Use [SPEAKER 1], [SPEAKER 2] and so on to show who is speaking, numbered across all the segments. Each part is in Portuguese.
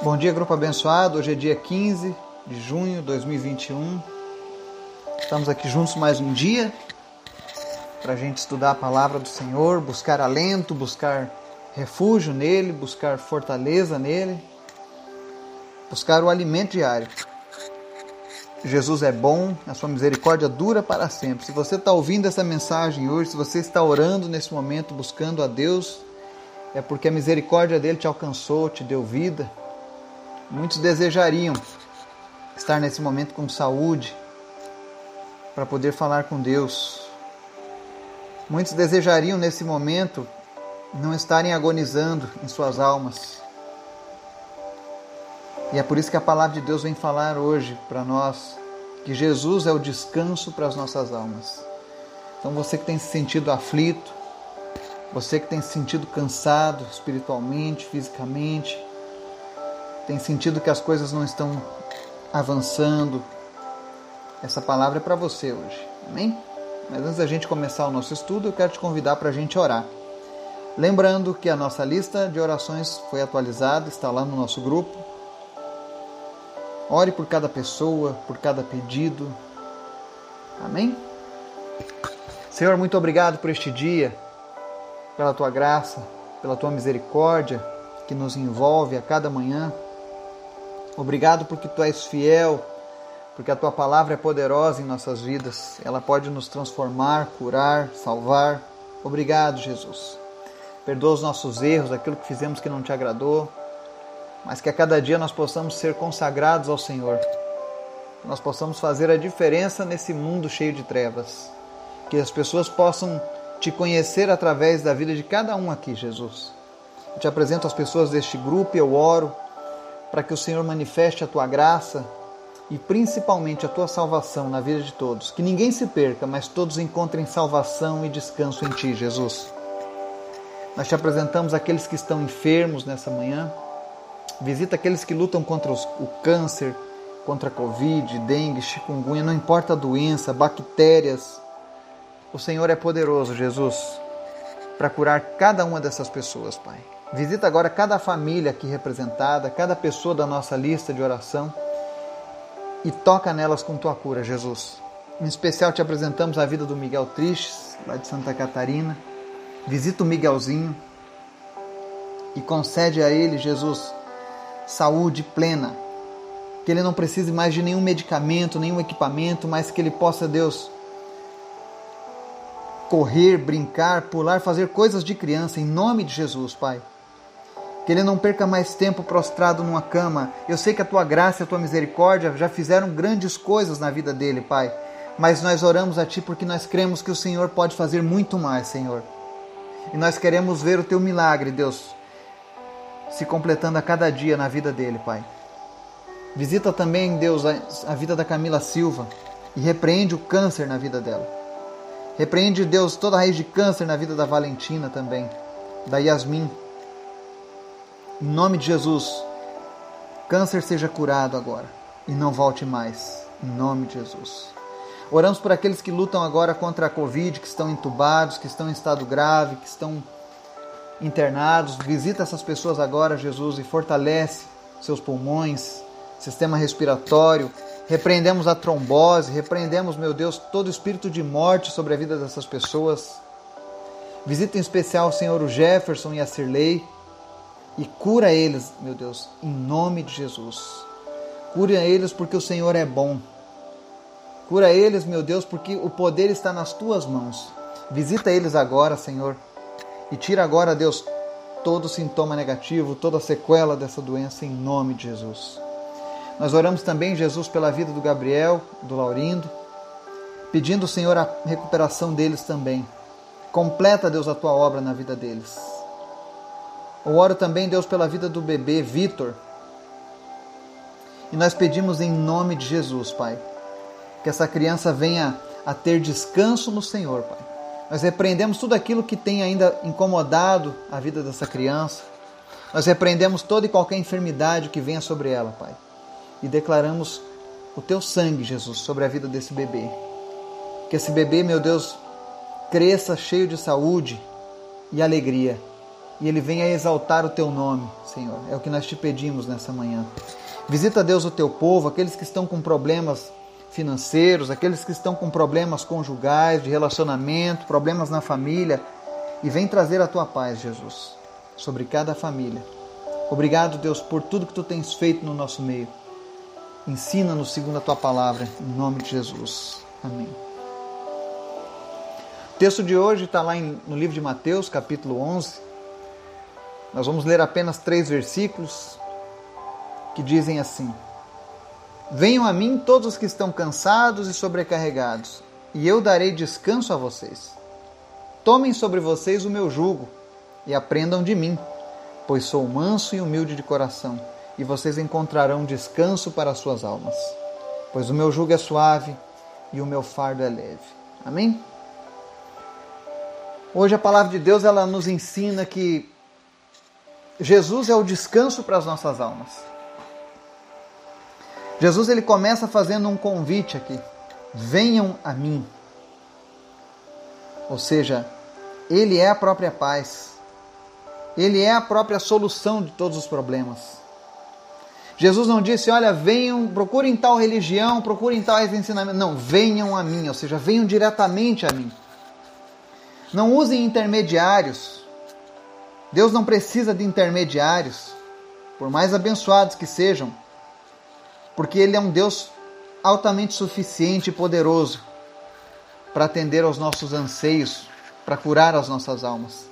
[SPEAKER 1] Bom dia, grupo abençoado. Hoje é dia 15 de junho de 2021. Estamos aqui juntos mais um dia para a gente estudar a palavra do Senhor, buscar alento, buscar refúgio nele, buscar fortaleza nele, buscar o alimento diário. Jesus é bom, a sua misericórdia dura para sempre. Se você está ouvindo essa mensagem hoje, se você está orando nesse momento, buscando a Deus, é porque a misericórdia dele te alcançou, te deu vida. Muitos desejariam estar nesse momento com saúde para poder falar com Deus. Muitos desejariam nesse momento não estarem agonizando em suas almas. E é por isso que a palavra de Deus vem falar hoje para nós que Jesus é o descanso para as nossas almas. Então você que tem se sentido aflito, você que tem se sentido cansado espiritualmente, fisicamente, tem sentido que as coisas não estão avançando, essa palavra é para você hoje. Amém? Mas antes da gente começar o nosso estudo, eu quero te convidar para a gente orar. Lembrando que a nossa lista de orações foi atualizada, está lá no nosso grupo. Ore por cada pessoa, por cada pedido. Amém? Senhor, muito obrigado por este dia, pela tua graça, pela tua misericórdia que nos envolve a cada manhã. Obrigado porque tu és fiel, porque a tua palavra é poderosa em nossas vidas. Ela pode nos transformar, curar, salvar. Obrigado, Jesus. Perdoa os nossos erros, aquilo que fizemos que não te agradou mas que a cada dia nós possamos ser consagrados ao Senhor, que nós possamos fazer a diferença nesse mundo cheio de trevas, que as pessoas possam te conhecer através da vida de cada um aqui, Jesus. Eu te apresento as pessoas deste grupo eu oro para que o Senhor manifeste a tua graça e principalmente a tua salvação na vida de todos. Que ninguém se perca, mas todos encontrem salvação e descanso em ti, Jesus. Nós te apresentamos aqueles que estão enfermos nessa manhã. Visita aqueles que lutam contra os, o câncer, contra a Covid, dengue, chikungunya, não importa a doença, bactérias. O Senhor é poderoso, Jesus, para curar cada uma dessas pessoas, Pai. Visita agora cada família aqui representada, cada pessoa da nossa lista de oração e toca nelas com tua cura, Jesus. Em especial te apresentamos a vida do Miguel Tristes, lá de Santa Catarina. Visita o Miguelzinho e concede a ele, Jesus, saúde plena. Que ele não precise mais de nenhum medicamento, nenhum equipamento, mas que ele possa, Deus, correr, brincar, pular, fazer coisas de criança, em nome de Jesus, Pai. Que ele não perca mais tempo prostrado numa cama. Eu sei que a tua graça e a tua misericórdia já fizeram grandes coisas na vida dele, Pai. Mas nós oramos a Ti porque nós cremos que o Senhor pode fazer muito mais, Senhor. E nós queremos ver o Teu milagre, Deus, se completando a cada dia na vida dele, Pai. Visita também, Deus, a vida da Camila Silva e repreende o câncer na vida dela. Repreende, Deus, toda a raiz de câncer na vida da Valentina também, da Yasmin. Em nome de Jesus, câncer seja curado agora e não volte mais. Em nome de Jesus. Oramos por aqueles que lutam agora contra a Covid, que estão entubados, que estão em estado grave, que estão internados. Visita essas pessoas agora, Jesus, e fortalece seus pulmões, sistema respiratório. Repreendemos a trombose, repreendemos, meu Deus, todo espírito de morte sobre a vida dessas pessoas. Visita em especial o Senhor Jefferson e a Cirlei e cura eles, meu Deus, em nome de Jesus. Cura eles porque o Senhor é bom. Cura eles, meu Deus, porque o poder está nas tuas mãos. Visita eles agora, Senhor e tira agora, Deus, todo sintoma negativo, toda sequela dessa doença em nome de Jesus. Nós oramos também, Jesus, pela vida do Gabriel, do Laurindo, pedindo, Senhor, a recuperação deles também. Completa, Deus, a tua obra na vida deles. Eu oro também, Deus, pela vida do bebê Vitor. E nós pedimos em nome de Jesus, Pai, que essa criança venha a ter descanso no Senhor, Pai nós repreendemos tudo aquilo que tem ainda incomodado a vida dessa criança. Nós repreendemos toda e qualquer enfermidade que venha sobre ela, Pai. E declaramos o teu sangue, Jesus, sobre a vida desse bebê. Que esse bebê, meu Deus, cresça cheio de saúde e alegria. E ele venha exaltar o teu nome, Senhor. É o que nós te pedimos nessa manhã. Visita, Deus, o teu povo, aqueles que estão com problemas financeiros, aqueles que estão com problemas conjugais, de relacionamento, problemas na família, e vem trazer a tua paz, Jesus, sobre cada família. Obrigado, Deus, por tudo que tu tens feito no nosso meio. Ensina-nos segundo a tua palavra, em nome de Jesus. Amém. O texto de hoje está lá no livro de Mateus, capítulo 11. Nós vamos ler apenas três versículos que dizem assim: Venham a mim todos os que estão cansados e sobrecarregados, e eu darei descanso a vocês. Tomem sobre vocês o meu jugo e aprendam de mim, pois sou manso e humilde de coração, e vocês encontrarão descanso para as suas almas. Pois o meu jugo é suave e o meu fardo é leve. Amém? Hoje a palavra de Deus ela nos ensina que Jesus é o descanso para as nossas almas. Jesus ele começa fazendo um convite aqui: venham a mim. Ou seja, ele é a própria paz. Ele é a própria solução de todos os problemas. Jesus não disse, olha, venham, procurem tal religião, procurem tais ensinamentos. Não, venham a mim, ou seja, venham diretamente a mim. Não usem intermediários. Deus não precisa de intermediários, por mais abençoados que sejam, porque Ele é um Deus altamente suficiente e poderoso para atender aos nossos anseios, para curar as nossas almas.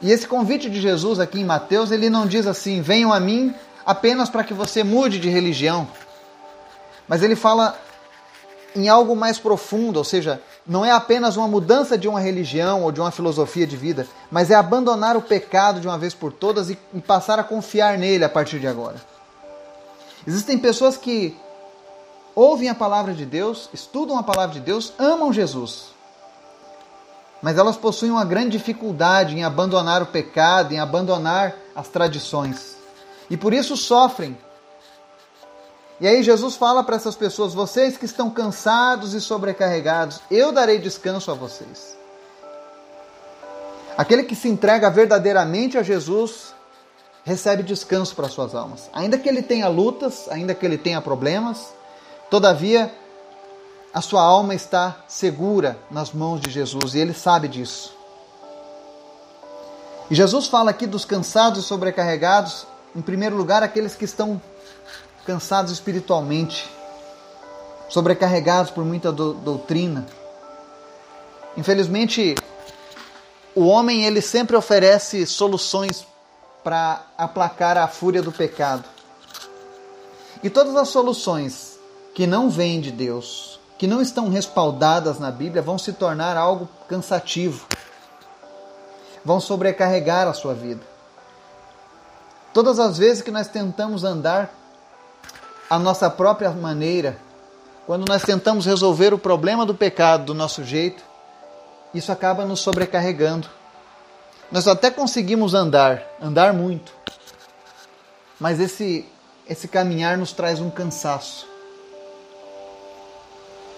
[SPEAKER 1] E esse convite de Jesus aqui em Mateus, ele não diz assim: venham a mim apenas para que você mude de religião. Mas ele fala em algo mais profundo, ou seja, não é apenas uma mudança de uma religião ou de uma filosofia de vida, mas é abandonar o pecado de uma vez por todas e, passar a confiar nele a partir de agora. Existem pessoas que ouvem a palavra de Deus, estudam a palavra de Deus, amam Jesus, mas elas possuem uma grande dificuldade em abandonar o pecado, em abandonar as tradições. E por isso sofrem. E aí Jesus fala para essas pessoas: vocês que estão cansados e sobrecarregados, eu darei descanso a vocês. Aquele que se entrega verdadeiramente a Jesus recebe descanso para suas almas. Ainda que ele tenha lutas, ainda que ele tenha problemas, todavia a sua alma está segura nas mãos de Jesus e ele sabe disso. E Jesus fala aqui dos cansados e sobrecarregados, em primeiro lugar, aqueles que estão cansados espiritualmente, sobrecarregados por muita do, doutrina. Infelizmente, o homem ele sempre oferece soluções para aplacar a fúria do pecado. E todas as soluções que não vêm de Deus, que não estão respaldadas na Bíblia vão se tornar algo cansativo, vão sobrecarregar a sua vida. Todas as vezes que nós tentamos andar a nossa própria maneira, quando nós tentamos resolver o problema do pecado do nosso jeito, isso acaba nos sobrecarregando. Nós até conseguimos andar, andar muito, mas esse, esse caminhar nos traz um cansaço.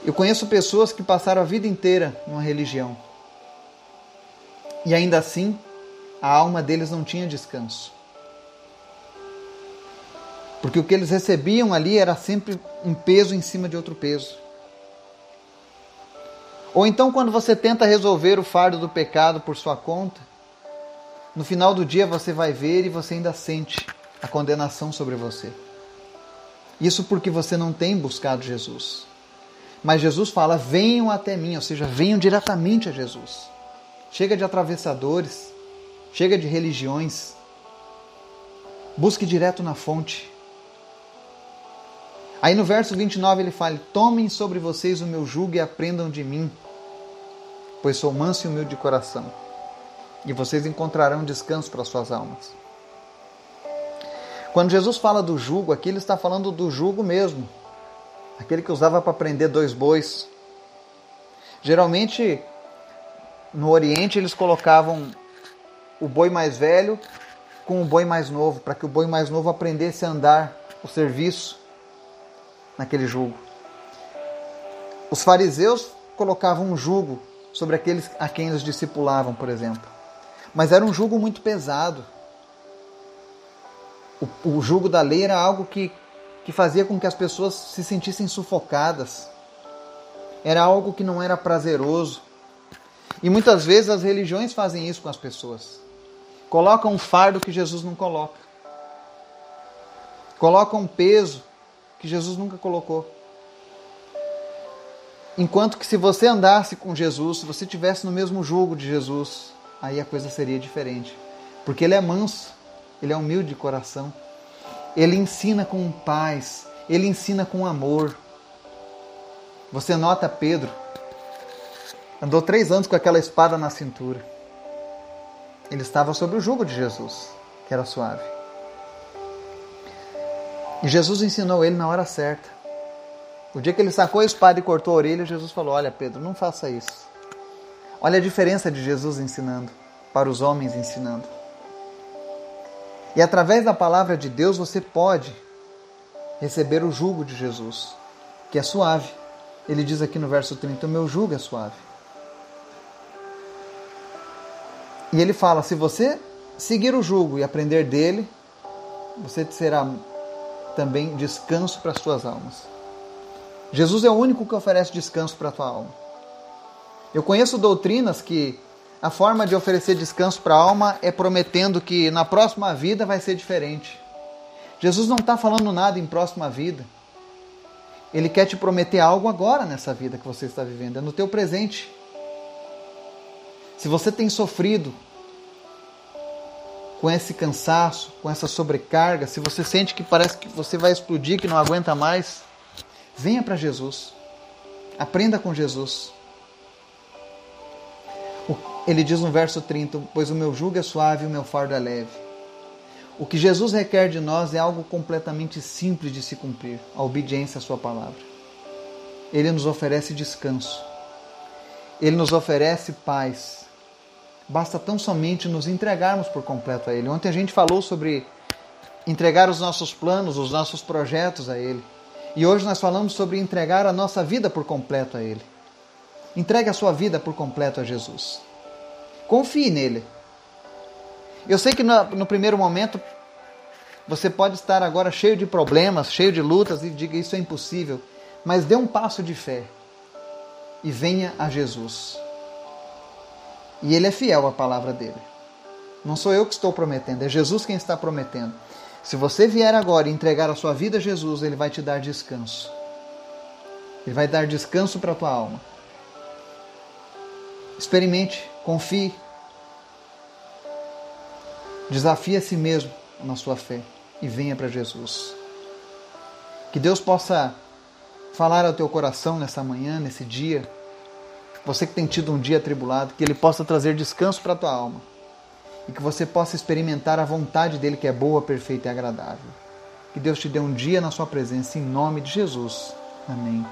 [SPEAKER 1] Eu conheço pessoas que passaram a vida inteira numa religião e ainda assim a alma deles não tinha descanso. Porque o que eles recebiam ali era sempre um peso em cima de outro peso. Ou então, quando você tenta resolver o fardo do pecado por sua conta, no final do dia você vai ver e você ainda sente a condenação sobre você. Isso porque você não tem buscado Jesus. Mas Jesus fala: venham até mim, ou seja, venham diretamente a Jesus. Chega de atravessadores, chega de religiões. Busque direto na fonte. Aí no verso 29 ele fala: Tomem sobre vocês o meu jugo e aprendam de mim, pois sou manso e humilde de coração, e vocês encontrarão descanso para suas almas. Quando Jesus fala do jugo, aqui ele está falando do jugo mesmo, aquele que usava para prender dois bois. Geralmente, no Oriente, eles colocavam o boi mais velho com o boi mais novo, para que o boi mais novo aprendesse a andar o serviço naquele jugo. Os fariseus colocavam um jugo sobre aqueles a quem eles discipulavam, por exemplo. Mas era um jugo muito pesado. O, o jugo da lei era algo que, que fazia com que as pessoas se sentissem sufocadas. Era algo que não era prazeroso. E muitas vezes as religiões fazem isso com as pessoas. Colocam um fardo que Jesus não coloca. Colocam um peso que Jesus nunca colocou. Enquanto que se você andasse com Jesus, se você tivesse no mesmo jugo de Jesus, aí a coisa seria diferente. Porque ele é manso, ele é humilde de coração. Ele ensina com paz, ele ensina com amor. Você nota Pedro, andou três anos com aquela espada na cintura. Ele estava sob o jugo de Jesus, que era suave. E Jesus ensinou ele na hora certa. O dia que ele sacou a espada e cortou a orelha, Jesus falou: Olha, Pedro, não faça isso. Olha a diferença de Jesus ensinando para os homens ensinando. E através da palavra de Deus você pode receber o jugo de Jesus, que é suave. Ele diz aqui no verso 30: O meu jugo é suave. E ele fala: se você seguir o jugo e aprender dele, você será também descanso para as suas almas. Jesus é o único que oferece descanso para a tua alma. Eu conheço doutrinas que a forma de oferecer descanso para a alma é prometendo que na próxima vida vai ser diferente. Jesus não está falando nada em próxima vida. Ele quer te prometer algo agora nessa vida que você está vivendo, é no teu presente. Se você tem sofrido com esse cansaço, com essa sobrecarga, se você sente que parece que você vai explodir, que não aguenta mais, Venha para Jesus. Aprenda com Jesus. Ele diz no verso 30: Pois o meu jugo é suave e o meu fardo é leve. O que Jesus requer de nós é algo completamente simples de se cumprir a obediência à Sua palavra. Ele nos oferece descanso. Ele nos oferece paz. Basta tão somente nos entregarmos por completo a Ele. Ontem a gente falou sobre entregar os nossos planos, os nossos projetos a Ele. E hoje nós falamos sobre entregar a nossa vida por completo a Ele. Entregue a sua vida por completo a Jesus. Confie nele. Eu sei que no, no primeiro momento você pode estar agora cheio de problemas, cheio de lutas e diga isso é impossível, mas dê um passo de fé e venha a Jesus. E Ele é fiel à palavra dele. Não sou eu que estou prometendo, é Jesus quem está prometendo. Se você vier agora e entregar a sua vida a Jesus, Ele vai te dar descanso. Ele vai dar descanso para a tua alma. Experimente, confie. Desafie a si mesmo na sua fé e venha para Jesus. Que Deus possa falar ao teu coração nessa manhã, nesse dia. Você que tem tido um dia atribulado, que Ele possa trazer descanso para a tua alma e que você possa experimentar a vontade dele que é boa, perfeita e agradável. Que Deus te dê um dia na sua presença em nome de Jesus. Amém.